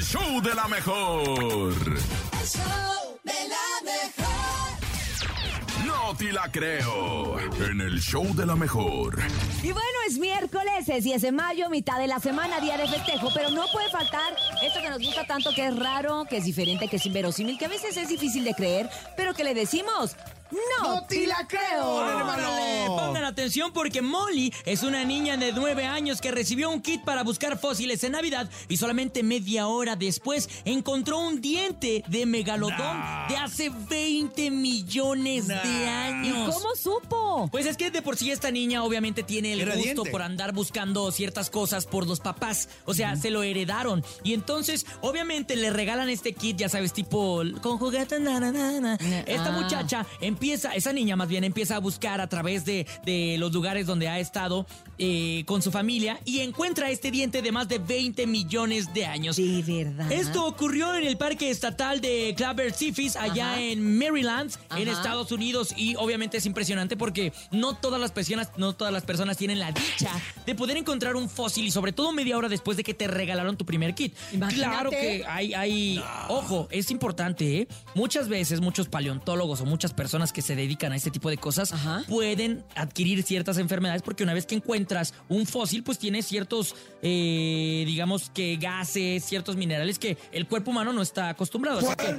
el show de la mejor. El show de la mejor. No te la creo. En el show de la mejor. Y bueno, es miércoles, es 10 de mayo, mitad de la semana, día de festejo, pero no puede faltar esto que nos gusta tanto, que es raro, que es diferente, que es inverosímil, que a veces es difícil de creer, pero que le decimos, no, ¡No te la creo! Pongan atención porque Molly es una niña de 9 años que recibió un kit para buscar fósiles en Navidad y solamente media hora después encontró un diente de megalodón de hace 20 millones de ¿Y años. cómo supo? Pues es que de por sí esta niña obviamente tiene el Era gusto diente. por andar buscando ciertas cosas por los papás. O sea, se lo heredaron. Y entonces, obviamente, le regalan este kit, ya sabes, tipo con juguetes. na, na, na, na. Esta Ah. muchacha empieza, esa niña más bien empieza a buscar a través de, de los lugares donde ha estado eh, con su familia y encuentra este diente de más de 20 millones de años. De verdad. Esto ocurrió en el Parque Estatal de Claver Seafis, allá Ajá. en Maryland, en Ajá. Estados Unidos. Y obviamente es impresionante porque no todas las personas, no todas las personas tienen la dicha de poder encontrar un fósil y sobre todo media hora después de que te regalaron tu primer kit. Imagínate. Claro que hay, hay, ojo, es importante, ¿eh? Muchas veces muchos paleontólogos o muchas personas que se dedican a este tipo de cosas Ajá. pueden adquirir ciertas enfermedades porque una vez que encuentras un fósil, pues tiene ciertos, eh, digamos que gases, ciertos minerales que el cuerpo humano no está acostumbrado. Así que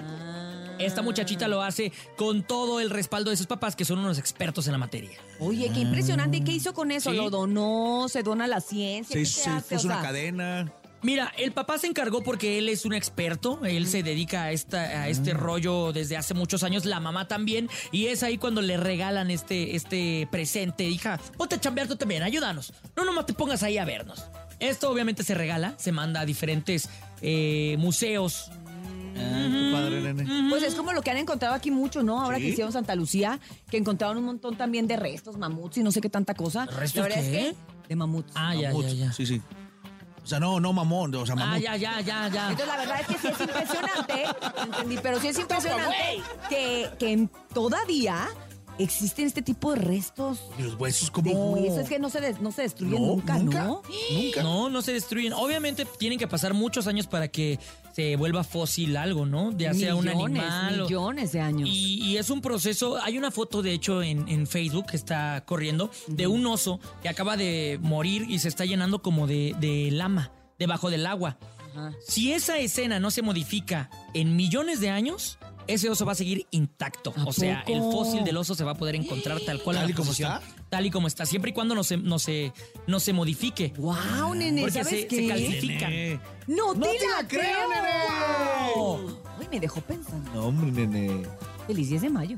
esta muchachita lo hace con todo el respaldo de sus papás, que son unos expertos en la materia. Oye, qué impresionante. ¿Y qué hizo con eso? Sí. ¿Lo donó? ¿Se dona a la ciencia? Se, ¿Qué se se hace? puso O una cadena. Mira, el papá se encargó porque él es un experto, él se dedica a, esta, a este rollo desde hace muchos años, la mamá también, y es ahí cuando le regalan este, este presente, hija, ponte a chambear tú también, ayúdanos, no nomás te pongas ahí a vernos. Esto obviamente se regala, se manda a diferentes eh, museos. Ah, qué padre, nene. Pues es como lo que han encontrado aquí mucho, ¿no? Ahora Sí. que hicieron Santa Lucía, que encontraron un montón también de restos, mamuts y no sé qué tanta cosa. ¿Restos La verdad es qué? que de mamuts. Ah, ya, ya, ya. Sí, sí. O sea, no, no mamón, o sea, Ah, mamut. ya, ya, ya, ya. Entonces la verdad es que sí es impresionante, entendí, pero sí es impresionante que, que todavía existen este tipo de restos los huesos de como... huesos que no se, des- no se destruyen No, nunca, nunca. ¿no? Nunca. No, no se destruyen. Obviamente tienen que pasar muchos años para que se vuelva fósil algo, ¿no? Ya sea un millones, animal. o- millones de años. Y, y es un proceso, hay una foto de hecho en, en Facebook que está corriendo de un oso que acaba de morir y se está llenando como de, de lama debajo del agua. Si esa escena no se modifica en millones de años, ese oso va a seguir intacto. ¿A O sea, el fósil del oso se va a poder encontrar tal cual. ¿Tal y como está? Tal y como está, siempre y cuando no se, no se, no se modifique. ¡Wow, nene! Porque ¿Sabes se, qué? se calcifican. ¡No, ¡No te te la la creo, creo! nene! Ay, me dejó pensando. No, hombre, nene. Feliz 10 de mayo.